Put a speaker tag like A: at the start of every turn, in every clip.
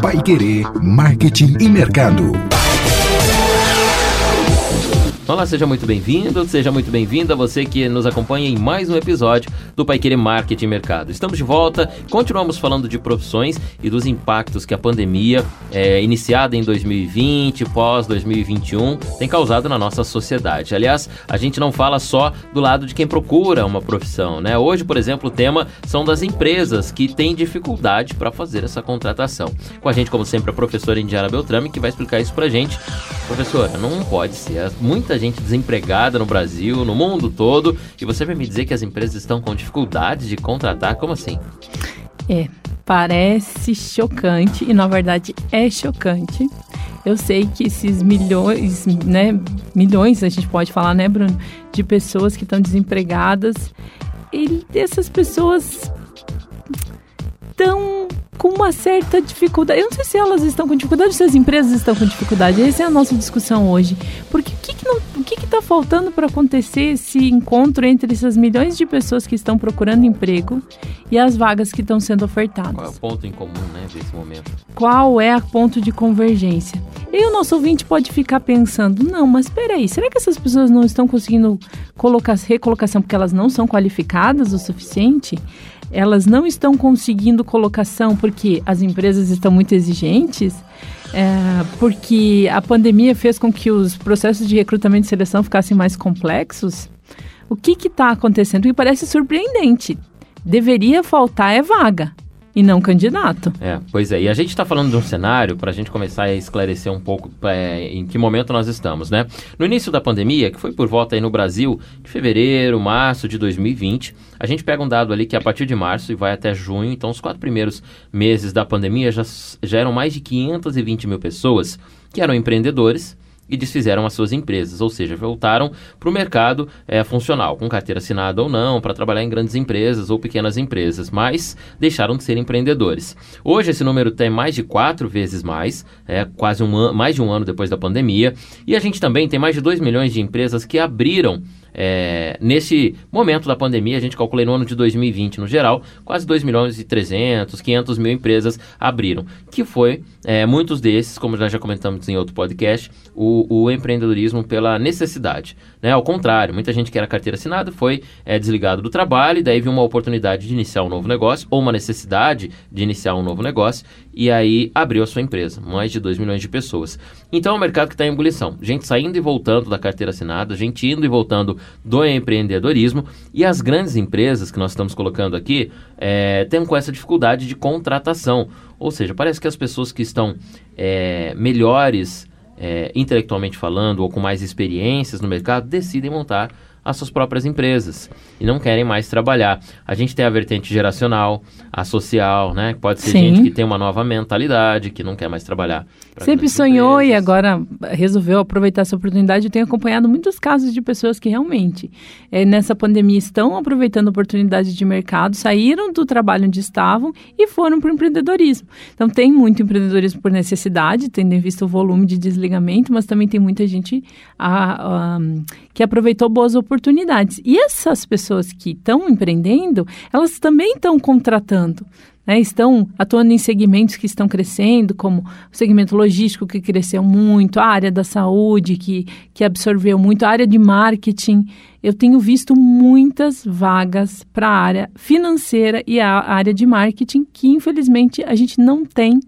A: Pai Querer Marketing e Mercado.
B: Olá, seja muito bem-vindo, seja muito bem-vinda você que nos acompanha em mais um episódio do Pai Querer Marketing Mercado. Estamos de volta, continuamos falando de profissões e dos impactos que a pandemia, é, iniciada em 2020, pós 2021, tem causado na nossa sociedade. Aliás, a gente não fala só do lado de quem procura uma profissão, né? Hoje, por exemplo, o tema são das empresas que têm dificuldade para fazer essa contratação. Com a gente, como sempre, a professora Indiana Beltrame, que vai explicar isso pra gente. Professora, não pode ser. Muita muita gente desempregada no Brasil, no mundo todo, e você vai me dizer que as empresas estão com dificuldades de contratar? Como assim?
C: É, parece chocante e na verdade é chocante. Eu sei que esses milhões, né, milhões a gente pode falar, né, Bruno, de pessoas que estão desempregadas, e essas pessoas estão com uma certa dificuldade. Eu não sei se elas estão com dificuldade ou se as empresas estão com dificuldade. Essa é a nossa discussão hoje. Porque o que, que, não, o que está faltando para acontecer esse encontro entre essas milhões de pessoas que estão procurando emprego e as vagas que estão sendo ofertadas?
B: Qual é o ponto em comum, né, nesse momento?
C: Qual é o ponto de convergência? E o nosso ouvinte pode ficar pensando, não, mas peraí, será que essas pessoas não estão conseguindo colocar recolocação porque elas não são qualificadas o suficiente? Elas não estão conseguindo colocação porque as empresas estão muito exigentes, é, porque a pandemia fez com que os processos de recrutamento e seleção ficassem mais complexos. O que está acontecendo? E parece surpreendente. Deveria faltar é vaga e não candidato.
B: É, pois é. E a gente está falando de um cenário para a gente começar a esclarecer um pouco é, em que momento nós estamos, né? No início da pandemia, que foi por volta aí no Brasil de fevereiro, março de 2020, a gente pega um dado ali que a partir de março e vai até junho, então os quatro primeiros meses da pandemia já, já eram mais de 520 mil pessoas que eram empreendedores e desfizeram as suas empresas, ou seja, voltaram para o mercado é, funcional, com carteira assinada ou não, para trabalhar em grandes empresas ou pequenas empresas, mas deixaram de ser empreendedores. Hoje esse número tem mais de quatro vezes mais, é quase um mais de um ano depois da pandemia, e a gente também tem mais de 2 milhões de empresas que abriram é, nesse momento da pandemia, a gente calculei no ano de 2020 no geral, quase 2 milhões e 300, 500 mil empresas abriram, que foi, é, muitos desses, como nós já comentamos em outro podcast, o, o empreendedorismo pela necessidade. Né? Ao contrário, muita gente que era carteira assinada foi é, desligado do trabalho e daí viu uma oportunidade de iniciar um novo negócio ou uma necessidade de iniciar um novo negócio e aí abriu a sua empresa, mais de 2 milhões de pessoas. Então é um mercado que está em ebulição, gente saindo e voltando da carteira assinada, gente indo e voltando do empreendedorismo e as grandes empresas que nós estamos colocando aqui é, têm com essa dificuldade de contratação. Ou seja, parece que as pessoas que estão é, melhores é, intelectualmente falando ou com mais experiências no mercado decidem montar as suas próprias empresas e não querem mais trabalhar. A gente tem a vertente geracional, a social, né? Pode ser Sim. gente que tem uma nova mentalidade, que não quer mais trabalhar.
C: Sempre sonhou empresas. e agora resolveu aproveitar essa oportunidade. Eu tenho acompanhado muitos casos de pessoas que realmente é, nessa pandemia estão aproveitando oportunidades de mercado, saíram do trabalho onde estavam e foram para o empreendedorismo. Então tem muito empreendedorismo por necessidade, tendo em vista o volume de desligamento, mas também tem muita gente a, a, que aproveitou boas oportunidades. E essas pessoas que estão empreendendo, elas também estão contratando. Né, estão atuando em segmentos que estão crescendo, como o segmento logístico, que cresceu muito, a área da saúde, que, que absorveu muito, a área de marketing. Eu tenho visto muitas vagas para a área financeira e a área de marketing, que infelizmente a gente não tem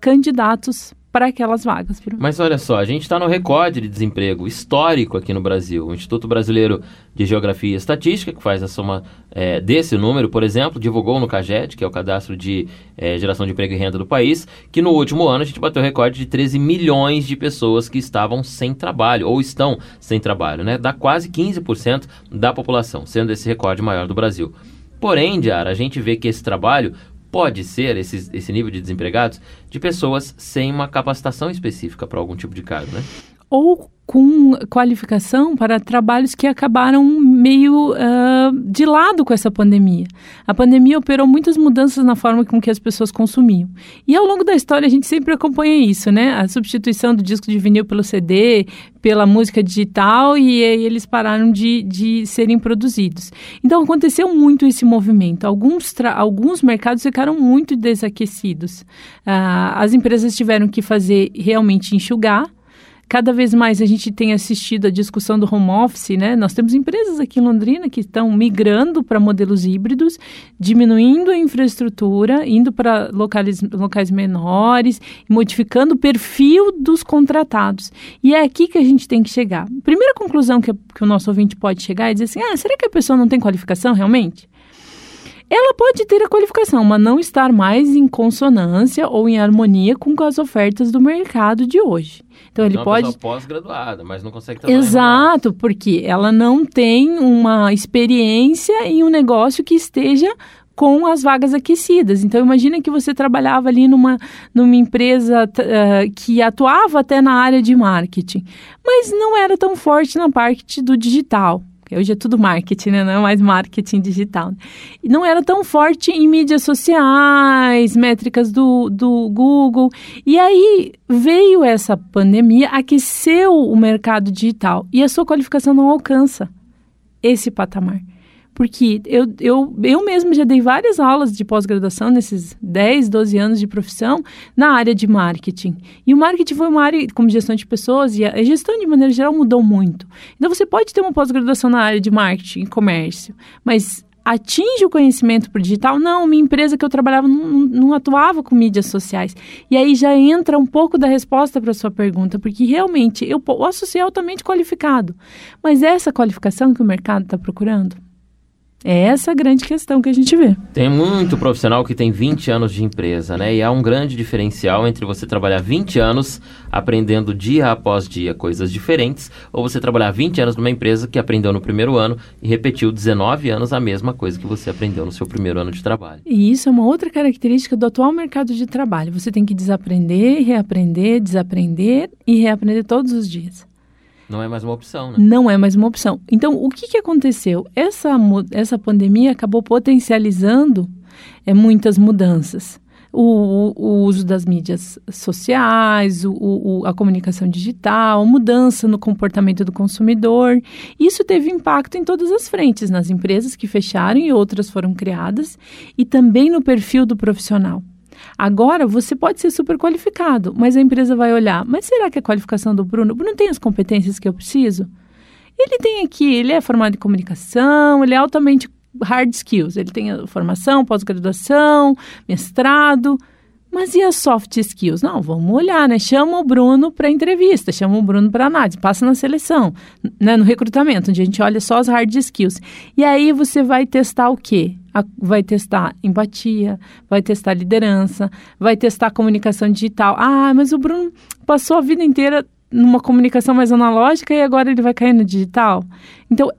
C: candidatos para aquelas vagas.
B: Mas olha só, a gente está no recorde de desemprego histórico aqui no Brasil. O Instituto Brasileiro de Geografia e Estatística, que faz a soma é, desse número, por exemplo, divulgou no CAGED, que é o Cadastro de é, Geração de Emprego e Renda do país, que no último ano a gente bateu o recorde de 13 milhões de pessoas que estavam sem trabalho, ou estão sem trabalho, né? Dá quase 15% da população, sendo esse recorde maior do Brasil. Porém, Diara, a gente vê que esse trabalho pode ser esse, esse nível de desempregados de pessoas sem uma capacitação específica para algum tipo de cargo, né?
C: Ou com qualificação para trabalhos que acabaram meio uh, de lado com essa pandemia. A pandemia operou muitas mudanças na forma com que as pessoas consumiam. E ao longo da história a gente sempre acompanha isso, né? A substituição do disco de vinil pelo CD, pela música digital, e eles pararam de, de serem produzidos. Então aconteceu muito esse movimento. Alguns, alguns mercados ficaram muito desaquecidos. Uh, as empresas tiveram que fazer realmente enxugar cada vez mais a gente tem assistido a discussão do home office, né? Nós temos empresas aqui em Londrina que estão migrando para modelos híbridos, diminuindo a infraestrutura, indo para locais, locais menores, modificando o perfil dos contratados. E é aqui que a gente tem que chegar. Primeira conclusão que, que o nosso ouvinte pode chegar é dizer assim: ah, será que a pessoa não tem qualificação realmente? Ela pode ter a qualificação, mas não estar mais em consonância ou em harmonia com as ofertas do mercado de hoje. Então ele
B: uma
C: pode
B: pós-graduada, mas não consegue trabalhar.
C: Exato, porque ela não tem uma experiência em um negócio que esteja com as vagas aquecidas. Então, imagina que você trabalhava ali numa, numa empresa uh, que atuava até na área de marketing, mas não era tão forte na parte do digital. Hoje é tudo marketing, né? Não é mais marketing digital. E não era tão forte em mídias sociais, métricas do, do Google. E aí veio essa pandemia, aqueceu o mercado digital e a sua qualificação não alcança esse patamar. Porque eu, eu, eu mesmo já dei várias aulas de pós-graduação nesses 10, 12 anos de profissão na área de marketing. E o marketing foi uma área, como gestão de pessoas, e a gestão de maneira geral mudou muito. Então você pode ter uma pós-graduação na área de marketing e comércio, mas atinge o conhecimento para digital? Não, minha empresa que eu trabalhava não, não, atuava com mídias sociais. E aí já entra um pouco da resposta para a sua pergunta, porque realmente eu posso ser altamente qualificado, mas essa qualificação que o mercado está procurando? É essa a grande questão que a gente vê.
B: Tem muito profissional que tem 20 anos de empresa, né? E há um grande diferencial entre você trabalhar 20 anos aprendendo dia após dia coisas diferentes, ou você trabalhar 20 anos numa empresa que aprendeu no primeiro ano e repetiu 19 anos a mesma coisa que você aprendeu no seu primeiro ano de trabalho.
C: E isso é uma outra característica do atual mercado de trabalho. Você tem que desaprender, reaprender, desaprender e reaprender todos os dias.
B: Não é mais uma opção, né?
C: Não é mais uma opção. Então, o que, que aconteceu? Essa, essa pandemia acabou potencializando é, muitas mudanças. O, o, uso das mídias sociais, o, o, a comunicação digital, mudança no comportamento do consumidor. Isso teve impacto em todas as frentes, nas empresas que fecharam e outras foram criadas, e também no perfil do profissional. Agora, você pode ser super qualificado, mas a empresa vai olhar, mas será que a qualificação do Bruno, Bruno tem as competências que eu preciso? Ele tem aqui, ele é formado em comunicação, ele é altamente hard skills, ele tem formação, pós-graduação, mestrado, mas e as soft skills? Não, vamos olhar, né? Chama o Bruno para entrevista, chama o Bruno para análise, passa na seleção, né? no recrutamento, onde a gente olha só as hard skills. E aí você vai testar o quê? vai testar empatia, vai testar liderança, vai testar comunicação digital. Ah, mas o Bruno passou a vida inteira numa comunicação mais analógica e agora ele vai cair no digital. Então,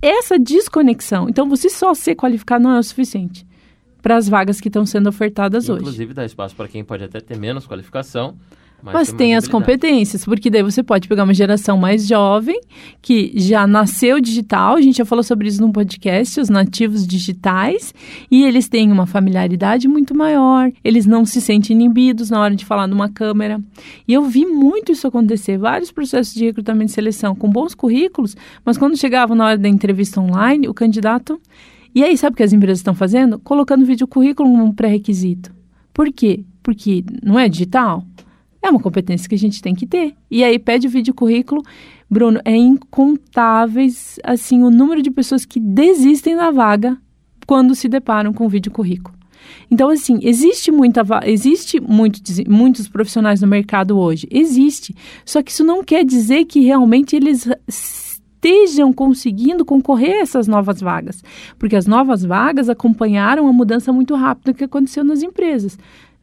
C: essa desconexão. Então, você só ser qualificado não é o suficiente para as vagas que estão sendo ofertadas
B: Inclusive,
C: hoje.
B: Inclusive, dá espaço para quem pode até ter menos qualificação
C: mas, Mas tem, as competências, porque daí você pode pegar uma geração mais jovem, que já nasceu digital, a gente já falou sobre isso no podcast, os nativos digitais, e eles têm uma familiaridade muito maior, eles não se sentem inibidos na hora de falar numa câmera. E eu vi muito isso acontecer, vários processos de recrutamento e seleção com bons currículos, mas quando chegavam na hora da entrevista online, o candidato. E aí, sabe o que as empresas estão fazendo? Colocando vídeo currículo como um pré-requisito. Por quê? Porque não é digital? É uma competência que a gente tem que ter. E aí pede o vídeo currículo. Bruno, é incontáveis assim o número de pessoas que desistem da vaga quando se deparam com o vídeo currículo. Então, assim, existe muita existe muitos, muitos profissionais no mercado hoje. Existe. Só que isso não quer dizer que realmente eles estejam conseguindo concorrer a essas novas vagas. Porque as novas vagas acompanharam a mudança muito rápida que aconteceu nas empresas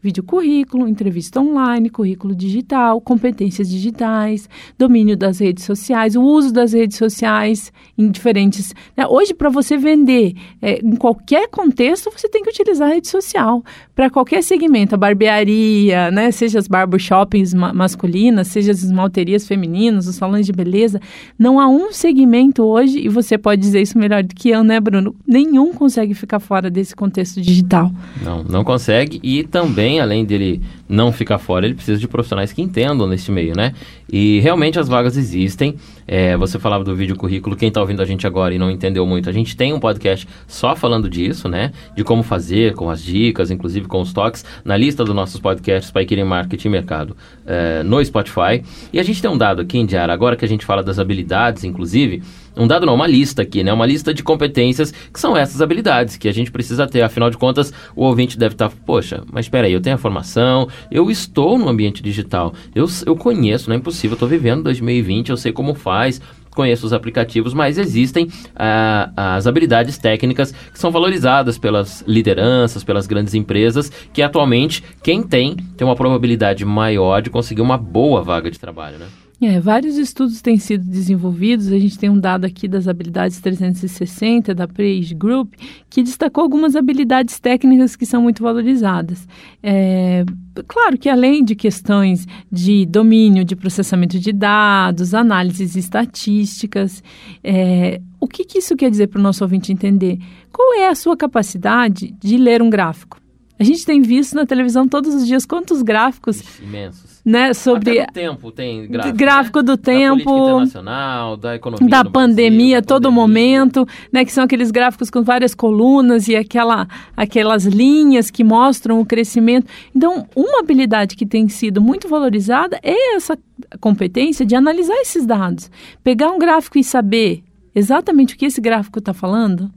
C: vídeo currículo, entrevista online, currículo digital, competências digitais, domínio das redes sociais, o uso das redes sociais em diferentes. Né? Hoje, para você vender é, em qualquer contexto, você tem que utilizar a rede social. Para qualquer segmento, a barbearia, né? seja as barbershops ma masculinas, seja as esmalterias femininas, os salões de beleza, não há um segmento hoje, e você pode dizer isso melhor do que eu, né, Bruno? Nenhum consegue ficar fora desse contexto digital.
B: Não, não consegue. E também, além dele não ficar fora, ele precisa de profissionais que entendam nesse meio, né? E realmente as vagas existem. É, você falava do vídeo currículo, quem está ouvindo a gente agora e não entendeu muito, a gente tem um podcast só falando disso, né? De como fazer, com as dicas, inclusive com os toques, na lista dos nossos podcasts para Querer Marketing e Mercado é, no Spotify. E a gente tem um dado aqui, Indiara, agora que a gente fala das habilidades, inclusive, um dado não, uma lista aqui, né? Uma lista de competências que são essas habilidades que a gente precisa ter. Afinal de contas, o ouvinte deve estar, tá, poxa, mas espera aí, eu tenho a formação, eu estou no ambiente digital, eu, eu conheço, não é impossível, eu estou vivendo 2020, eu sei como faz, conheço os aplicativos, mas existem ah, as habilidades técnicas que são valorizadas pelas lideranças, pelas grandes empresas, que atualmente quem tem tem uma probabilidade maior de conseguir uma boa vaga de trabalho, né?
C: É, vários estudos têm sido desenvolvidos. A gente tem um dado aqui das habilidades 360 da Praise Group que destacou algumas habilidades técnicas que são muito valorizadas. É, claro que além de questões de domínio de processamento de dados, análises estatísticas, é, o que, que isso quer dizer para o nosso ouvinte entender? Qual é a sua capacidade de ler um gráfico? A gente tem visto na televisão todos os dias quantos gráficos
B: imensos,
C: né, sobre
B: Até do tempo tem gráfico,
C: gráfico
B: né?
C: do tempo,
B: da internacional, da economia,
C: da
B: Brasil,
C: pandemia,
B: da
C: todo
B: pandemia.
C: momento, né, que são aqueles gráficos com várias colunas e aquela, aquelas linhas que mostram o crescimento. Então, uma habilidade que tem sido muito valorizada é essa competência de analisar esses dados, pegar um gráfico e saber exatamente o que esse gráfico está falando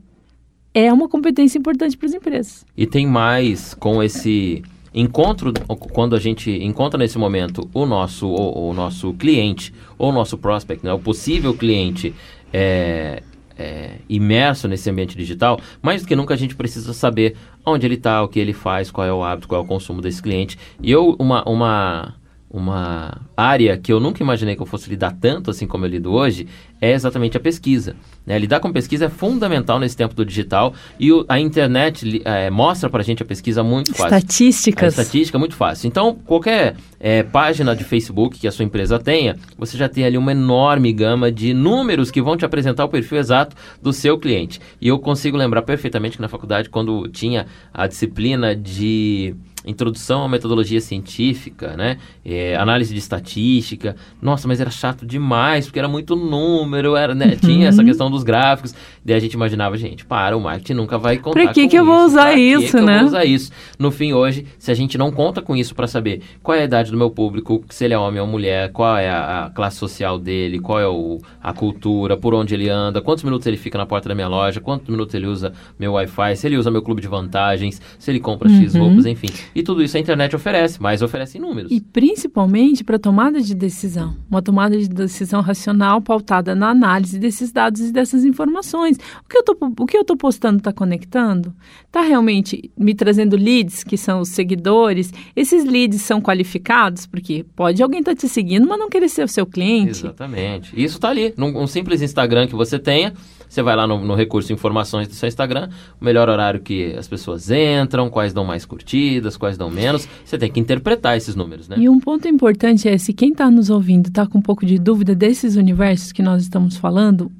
C: é uma competência importante para as empresas.
B: E tem mais com esse encontro, quando a gente encontra nesse momento o nosso, o, o nosso cliente, ou o nosso prospect, né, o possível cliente é, é, imerso nesse ambiente digital, mais do que nunca a gente precisa saber onde ele está, o que ele faz, qual é o hábito, qual é o consumo desse cliente. E eu, uma, uma, uma área que eu nunca imaginei que eu fosse lidar tanto assim como eu lido hoje é exatamente a pesquisa. Né? Lidar com pesquisa é fundamental nesse tempo do digital e o, a internet é, mostra para a gente a pesquisa muito fácil.
C: Estatísticas.
B: A estatística é muito fácil. Então, qualquer é, página de Facebook que a sua empresa tenha, você já tem ali uma enorme gama de números que vão te apresentar o perfil exato do seu cliente. E eu consigo lembrar perfeitamente que na faculdade, quando tinha a disciplina de introdução à metodologia científica, né? É, análise de estatística. Nossa, mas era chato demais, porque era muito número, era, né?
C: Uhum.
B: tinha essa questão dos gráficos. Daí a gente imaginava, gente, para, o marketing nunca vai contar
C: Pra que
B: com
C: que eu
B: isso.
C: vou usar
B: que
C: isso,
B: que eu
C: né?
B: vou usar isso? No fim, hoje, se a gente não conta com isso para saber qual é a idade do meu público, se ele é homem ou mulher, qual é a, classe social dele, qual é o, a cultura, por onde ele anda, quantos minutos ele fica na porta da minha loja, quantos minutos ele usa meu Wi-Fi, se ele usa meu clube de vantagens, se ele compra X
C: Uhum.
B: roupas, enfim. E tudo isso a internet oferece, mas oferece em números.
C: E principalmente para tomada de decisão. Uma tomada de decisão racional pautada na análise desses dados e dessas informações. O que eu tô, o que eu tô postando está conectando? Está realmente me trazendo leads, que são os seguidores? Esses leads são qualificados? Porque pode alguém estar te seguindo, mas não querer ser o seu cliente.
B: Exatamente. Isso está ali. Num um simples Instagram que você tenha, você vai lá no, no recurso informações do seu Instagram, o melhor horário que as pessoas entram, quais dão mais curtidas, quais dão menos. Você tem que interpretar esses números, né?
C: E um ponto importante é, se quem está nos ouvindo está com um pouco de dúvida desses universos que nós estamos falando,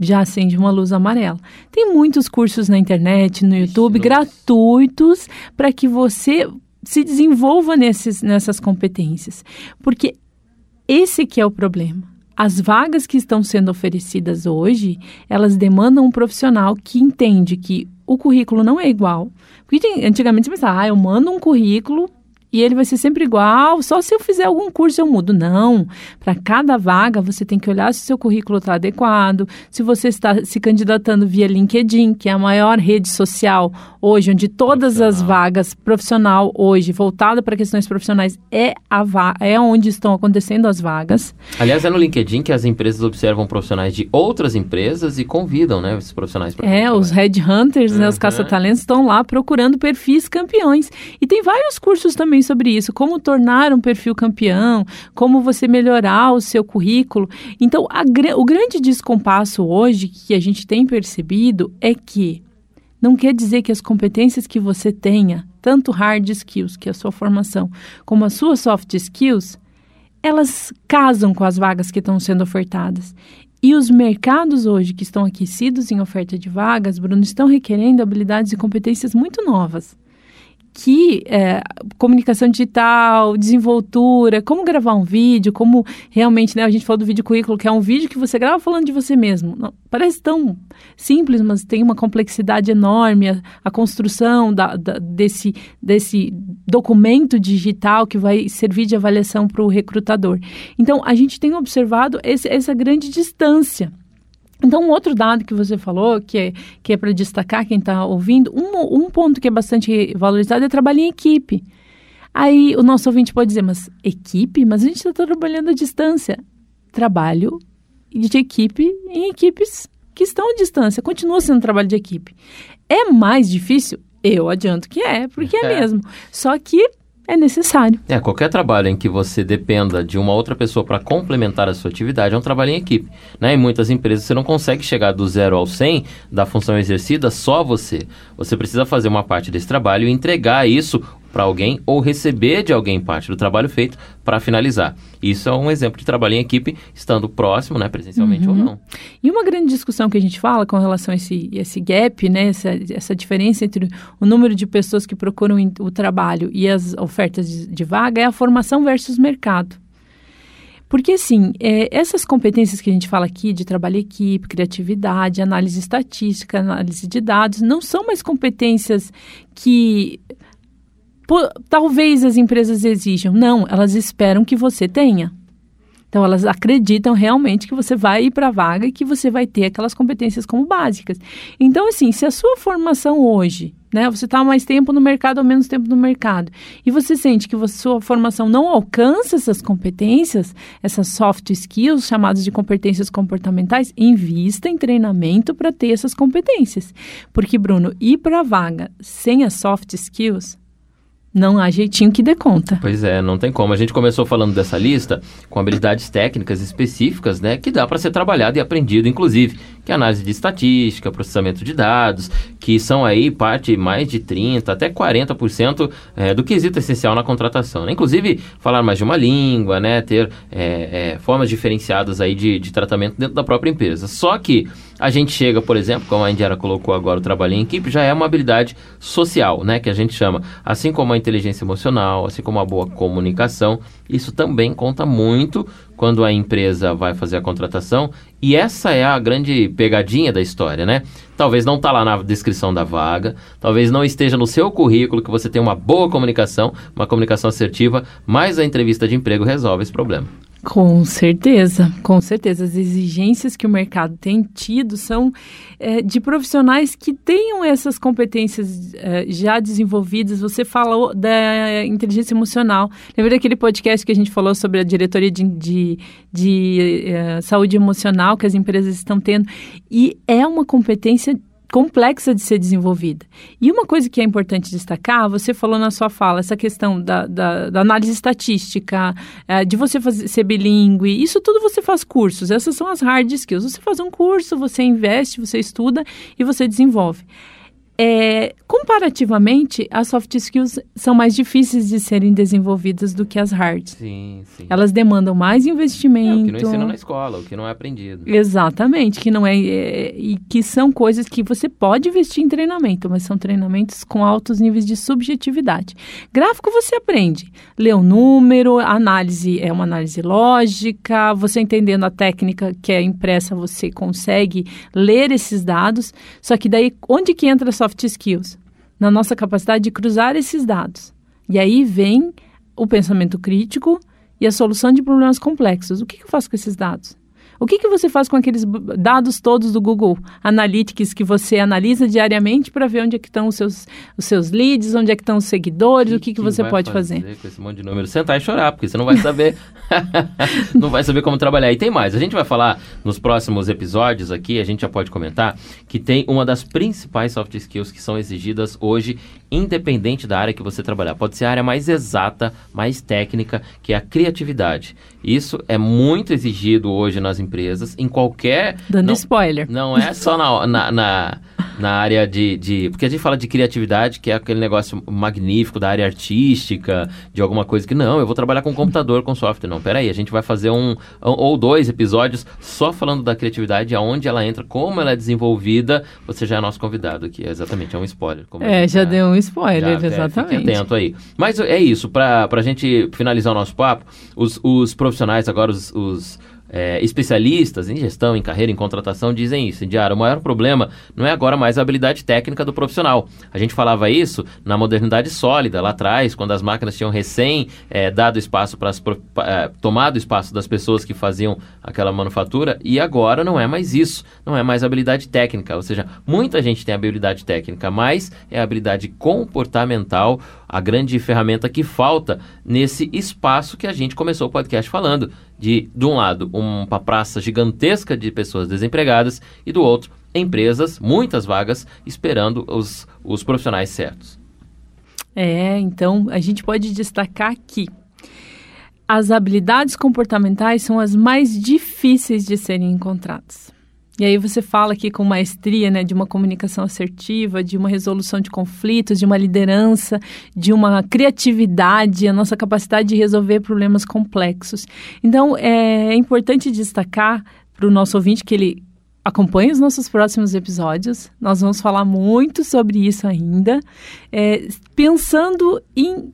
C: já acende uma luz amarela. Tem muitos cursos na internet, no YouTube, gratuitos, para que você se desenvolva nesses, nessas competências. Porque esse que é o problema. As vagas que estão sendo oferecidas hoje, elas demandam um profissional que entende que o currículo não é igual. Porque antigamente você pensava, ah, eu mando um currículo e ele vai ser sempre igual, só se eu fizer algum curso eu mudo. Não. Para cada vaga, você tem que olhar se o seu currículo está adequado, se você está se candidatando via LinkedIn, que é a maior rede social hoje, onde todas as vagas profissional hoje, voltada para questões profissionais, é, a é onde estão acontecendo as vagas.
B: Aliás, é no LinkedIn que as empresas observam profissionais de outras empresas e convidam né, esses profissionais para
C: É, os headhunters, uhum. né, os uhum. caça-talentos, estão lá procurando perfis campeões. E tem vários cursos também sobre isso, como tornar um perfil campeão, como você melhorar o seu currículo. Então, a, o grande descompasso hoje que a gente tem percebido é que não quer dizer que as competências que você tenha, tanto hard skills, que é a sua formação, como as suas soft skills, elas casam com as vagas que estão sendo ofertadas. E os mercados hoje que estão aquecidos em oferta de vagas, Bruno, estão requerendo habilidades e competências muito novas que é, comunicação digital, desenvoltura, como gravar um vídeo, como realmente, né, a gente falou do vídeo currículo, que é um vídeo que você grava falando de você mesmo. Não, parece tão simples, mas tem uma complexidade enorme, a, a construção da, da, desse, desse documento digital que vai servir de avaliação para o recrutador. Então, a gente tem observado esse, essa grande distância então, um outro dado que você falou, que é, que é para destacar quem está ouvindo, um, um ponto que é bastante valorizado é trabalho em equipe. Aí o nosso ouvinte pode dizer, mas equipe? Mas a gente está trabalhando à distância. Trabalho de equipe em equipes que estão à distância. Continua sendo trabalho de equipe. É mais difícil? Eu adianto que é, porque é, é mesmo. Só que é necessário.
B: É, qualquer trabalho em que você dependa de uma outra pessoa para complementar a sua atividade é um trabalho em equipe. Né? Em muitas empresas você não consegue chegar do zero ao 100 da função exercida só você. Você precisa fazer uma parte desse trabalho e entregar isso para alguém ou receber de alguém parte do trabalho feito para finalizar. Isso é um exemplo de trabalho em equipe, estando próximo, né, presencialmente uhum. ou não.
C: E uma grande discussão que a gente fala com relação a esse, esse gap, né, essa, essa diferença entre o número de pessoas que procuram o trabalho e as ofertas de, de vaga é a formação versus mercado. Porque, assim, é, essas competências que a gente fala aqui de trabalho em equipe, criatividade, análise estatística, análise de dados, não são mais competências que talvez as empresas exijam. Não, elas esperam que você tenha. Então, elas acreditam realmente que você vai ir para a vaga e que você vai ter aquelas competências como básicas. Então, assim, se a sua formação hoje, né, você está mais tempo no mercado ou menos tempo no mercado, e você sente que a sua formação não alcança essas competências, essas soft skills, chamadas de competências comportamentais, invista em treinamento para ter essas competências. Porque, Bruno, ir para a vaga sem as soft skills não há jeitinho que dê conta.
B: Pois é, não tem como. A gente começou falando dessa lista com habilidades técnicas específicas, né, que dá para ser trabalhado e aprendido, inclusive, que é análise de estatística, processamento de dados, que são aí parte mais de 30 até 40% é, do quesito essencial na contratação. Né? Inclusive, falar mais de uma língua, né, ter é, é, formas diferenciadas aí de, de tratamento dentro da própria empresa. Só que a gente chega, por exemplo, como a Indiara colocou agora, o trabalho em equipe já é uma habilidade social, né? Que a gente chama. Assim como a inteligência emocional, assim como a boa comunicação, isso também conta muito quando a empresa vai fazer a contratação. E essa é a grande pegadinha da história, né? Talvez não está lá na descrição da vaga, talvez não esteja no seu currículo que você tem uma boa comunicação, uma comunicação assertiva, mas a entrevista de emprego resolve esse problema.
C: Com certeza, com certeza. As exigências que o mercado tem tido são é, de profissionais que tenham essas competências é, já desenvolvidas. Você falou da inteligência emocional. Lembra daquele podcast que a gente falou sobre a diretoria de, de, de é, saúde emocional que as empresas estão tendo? E é uma competência complexa de ser desenvolvida. E uma coisa que é importante destacar, você falou na sua fala, essa questão da, da, da análise estatística, é, de você fazer, ser bilíngue, isso tudo você faz cursos, essas são as hard skills. Você faz um curso, você investe, você estuda e você desenvolve. É, comparativamente, as soft skills são mais difíceis de serem desenvolvidas do que as hard.
B: Sim, sim.
C: Elas demandam mais investimento. É, o
B: que não ensina na escola, o que não é aprendido.
C: Exatamente, que não é, é, e que são coisas que você pode investir em treinamento, mas são treinamentos com altos níveis de subjetividade. Gráfico você aprende, lê o número, análise é uma análise lógica, você entendendo a técnica que é impressa, você consegue ler esses dados. Só que daí onde que entra a soft soft skills, na nossa capacidade de cruzar esses dados. E aí vem o pensamento crítico e a solução de problemas complexos. O que, eu faço com esses dados? O que, que você faz com aqueles dados todos do Google Analytics que você analisa diariamente para ver onde é que estão os seus, os seus leads, onde é que estão os seguidores, que, o que, que, que você pode fazer? fazer?
B: Com esse monte de número, sentar e chorar, porque você não vai saber, não vai saber como trabalhar. E tem mais, a gente vai falar nos próximos episódios aqui, a gente já pode comentar, que tem uma das principais soft skills que são exigidas hoje, independente da área que você trabalhar. Pode ser a área mais exata, mais técnica, que é a criatividade. Isso é muito exigido hoje nas empresas, em qualquer.
C: Dando
B: não,
C: spoiler.
B: Não é só na, na, na, na, área de, de. Porque a gente fala de criatividade, que é aquele negócio magnífico da área artística, de alguma coisa que não, eu vou trabalhar com computador, com software. Não, peraí, a gente vai fazer um ou dois episódios só falando da criatividade, aonde ela entra, como ela é desenvolvida. Você já é nosso convidado aqui, exatamente, é um spoiler.
C: é, já, já deu um spoiler, já, exatamente.
B: É, fique atento aí. Mas é isso, para a gente finalizar o nosso papo, os, os profissionais agora, os, os é, especialistas em gestão, em carreira, em contratação dizem isso. Diário, o maior problema não é agora mais a habilidade técnica do profissional. A gente falava isso na modernidade sólida, lá atrás, quando as máquinas tinham recém é, dado espaço para é, tomado espaço das pessoas que faziam aquela manufatura, e agora não é mais isso, não é mais habilidade técnica. Ou seja, muita gente tem habilidade técnica, mas é habilidade comportamental a grande ferramenta que falta nesse espaço que a gente começou o podcast falando. De, de um lado, uma praça gigantesca de pessoas desempregadas e do outro, empresas, muitas vagas, esperando os, os profissionais certos.
C: É, então a gente pode destacar que as habilidades comportamentais são as mais difíceis de serem encontradas. E aí você fala aqui com maestria, né, de uma comunicação assertiva, de uma resolução de conflitos, de uma liderança, de uma criatividade, a nossa capacidade de resolver problemas complexos. Então, é importante destacar para o nosso ouvinte que ele acompanhe os nossos próximos episódios. Nós vamos falar muito sobre isso ainda, é, pensando em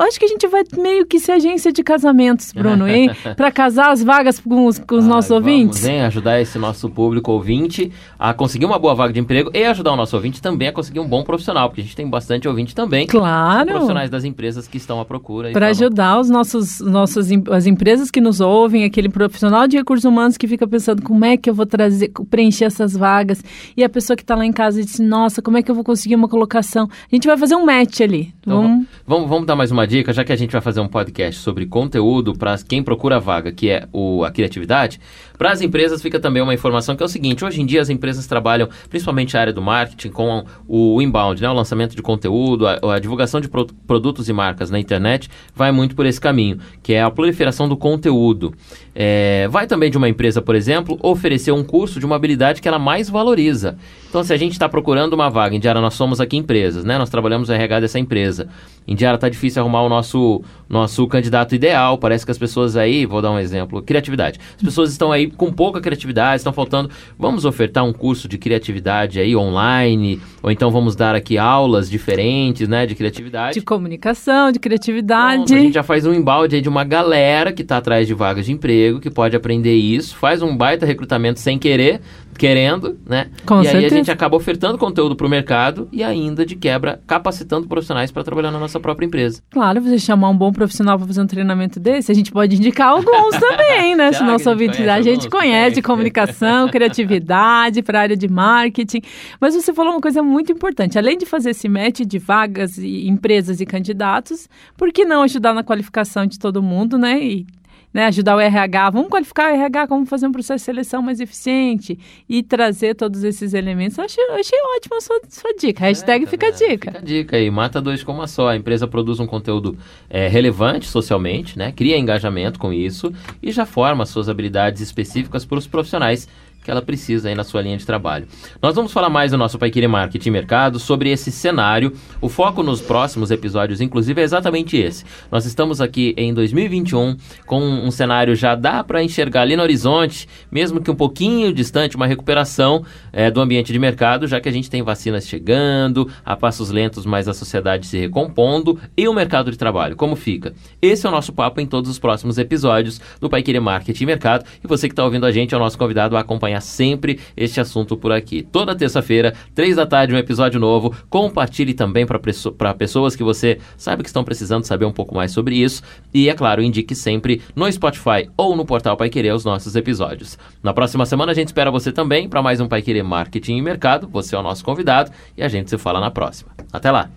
C: acho que a gente vai meio que ser agência de casamentos, Bruno, hein? Para casar as vagas com os, com os ah, nossos vamos, ouvintes.
B: Hein? Ajudar esse nosso público ouvinte a conseguir uma boa vaga de emprego e ajudar o nosso ouvinte também a conseguir um bom profissional, porque a gente tem bastante ouvinte também.
C: Claro.
B: Profissionais das empresas que estão à procura.
C: Para ajudar os nossos, nossos, as empresas que nos ouvem, aquele profissional de recursos humanos que fica pensando como é que eu vou trazer, preencher essas vagas, e a pessoa que está lá em casa diz, nossa, como é que eu vou conseguir uma colocação? A gente vai fazer um match ali.
B: Então, vamos, vamos, vamos dar mais uma dica, já que a gente vai fazer um podcast sobre conteúdo para quem procura vaga, que é o, a criatividade. Para as empresas fica também uma informação que é o seguinte: hoje em dia as empresas trabalham, principalmente a área do marketing, com o inbound, né, o lançamento de conteúdo, a, a divulgação de pro, produtos e marcas na internet, vai muito por esse caminho, que é a proliferação do conteúdo. É, vai também de uma empresa, por exemplo, oferecer um curso de uma habilidade que ela mais valoriza. Então, se a gente está procurando uma vaga, em Diara nós somos aqui empresas, né? Nós trabalhamos no RH dessa empresa. Em Diara está difícil arrumar o nosso, nosso candidato ideal. Parece que as pessoas aí, vou dar um exemplo, criatividade. As pessoas estão aí com pouca criatividade, estão faltando. Vamos ofertar um curso de criatividade aí online, ou então vamos dar aqui aulas diferentes, né, de criatividade.
C: De comunicação, de criatividade.
B: Pronto, a gente já faz um embalde aí de uma galera que está atrás de vagas de emprego, que pode aprender isso, faz um baita recrutamento sem querer, querendo, né?
C: Com
B: e
C: certeza.
B: aí a gente acaba ofertando conteúdo para o mercado e ainda de quebra capacitando profissionais para trabalhar na nossa própria empresa.
C: Claro, você chamar um bom profissional para fazer um treinamento desse, a gente pode indicar alguns também, né? Se nosso ouvinte a gente conhece de comunicação, criatividade, para a área de marketing. Mas você falou uma coisa muito importante. Além de fazer esse match de vagas e empresas e candidatos, por que não ajudar na qualificação de todo mundo, né? E né, ajudar o RH, vamos qualificar o RH, como fazer um processo de seleção mais eficiente e trazer todos esses elementos. Eu achei, eu achei ótima a sua, sua dica. Hashtag é, fica a dica.
B: Fica a dica aí, mata dois com uma só. A empresa produz um conteúdo é, relevante socialmente, né, cria engajamento com isso e já forma suas habilidades específicas para os profissionais que ela precisa aí na sua linha de trabalho. Nós vamos falar mais no nosso Paiquiri Marketing Mercado sobre esse cenário. O foco nos próximos episódios, inclusive, é exatamente esse. Nós estamos aqui em 2021 com um cenário já dá para enxergar ali no horizonte, mesmo que um pouquinho distante, uma recuperação é, do ambiente de mercado, já que a gente tem vacinas chegando, a passos lentos, mas a sociedade se recompondo e o mercado de trabalho. Como fica? Esse é o nosso papo em todos os próximos episódios do Paiquiri Marketing Mercado. E você que está ouvindo a gente é o nosso convidado a acompanhar acompanhar sempre este assunto por aqui. Toda terça-feira, três da tarde, um episódio novo. Compartilhe também para pessoas que você sabe que estão precisando saber um pouco mais sobre isso. E, é claro, indique sempre no Spotify ou no portal Pai Querer os nossos episódios. Na próxima semana a gente espera você também para mais um Pai Querer Marketing e Mercado. Você é o nosso convidado e a gente se fala na próxima. Até lá!